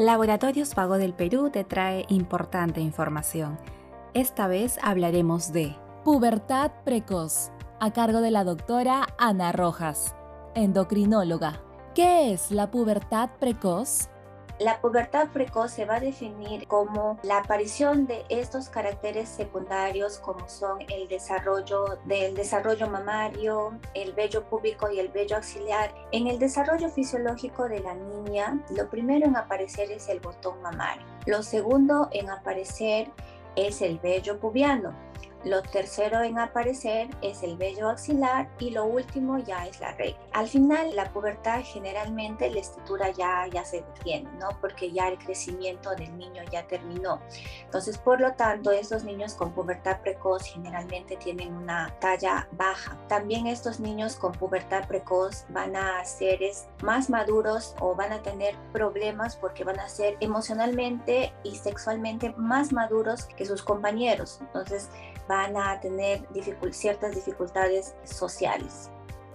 Laboratorios Vago del Perú te trae importante información. Esta vez hablaremos de pubertad precoz, a cargo de la doctora Ana Rojas, endocrinóloga. ¿Qué es la pubertad precoz? La pubertad precoz se va a definir como la aparición de estos caracteres secundarios como son el desarrollo del desarrollo mamario, el vello púbico y el vello axilar. En el desarrollo fisiológico de la niña, lo primero en aparecer es el botón mamario. Lo segundo en aparecer es el vello pubiano. Lo tercero en aparecer es el vello axilar y lo último ya es la regla. Al final, la pubertad generalmente la estatura ya, ya se detiene, ¿no? Porque ya el crecimiento del niño ya terminó. Entonces, por lo tanto, estos niños con pubertad precoz generalmente tienen una talla baja. También estos niños con pubertad precoz van a ser más maduros o van a tener problemas porque van a ser emocionalmente y sexualmente más maduros que sus compañeros. Entonces, van a tener ciertas dificultades sociales.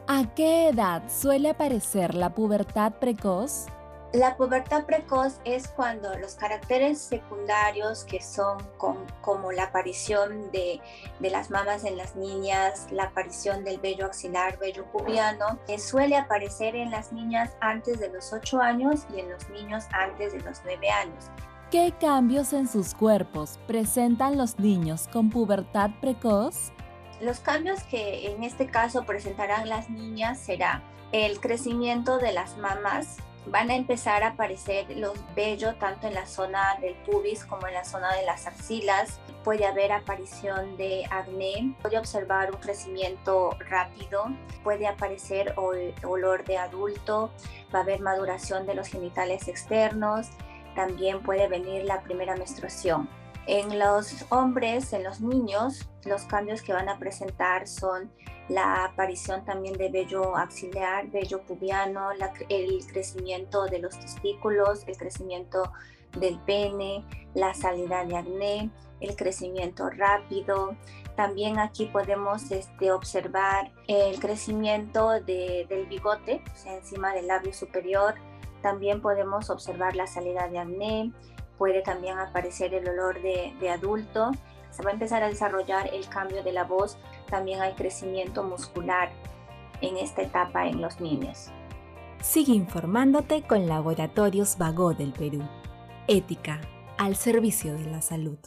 ¿A qué edad suele aparecer la pubertad precoz? La pubertad precoz es cuando los caracteres secundarios que son como la aparición de, las mamas en las niñas, la aparición del vello axilar, vello pubiano, que suele aparecer en las niñas antes de los 8 años y en los niños antes de los 9 años. ¿Qué cambios en sus cuerpos presentan los niños con pubertad precoz? Los cambios que en este caso presentarán las niñas será el crecimiento de las mamas, van a empezar a aparecer los vellos tanto en la zona del pubis como en la zona de las axilas. Puede haber aparición de acné, puede observar un crecimiento rápido, puede aparecer olor de adulto, va a haber maduración de los genitales externos, también puede venir la primera menstruación. En los hombres, en los niños, los cambios que van a presentar son la aparición también de vello axilar, vello pubiano, el crecimiento de los testículos, el crecimiento del pene, la salida de acné, el crecimiento rápido. También aquí podemos este, observar el crecimiento del bigote, encima del labio superior, también podemos observar la salida de acné, puede también aparecer el olor de, de adulto, se va a empezar a desarrollar el cambio de la voz, también hay crecimiento muscular en esta etapa en los niños. Sigue informándote con Laboratorios Vago del Perú. Ética al servicio de la salud.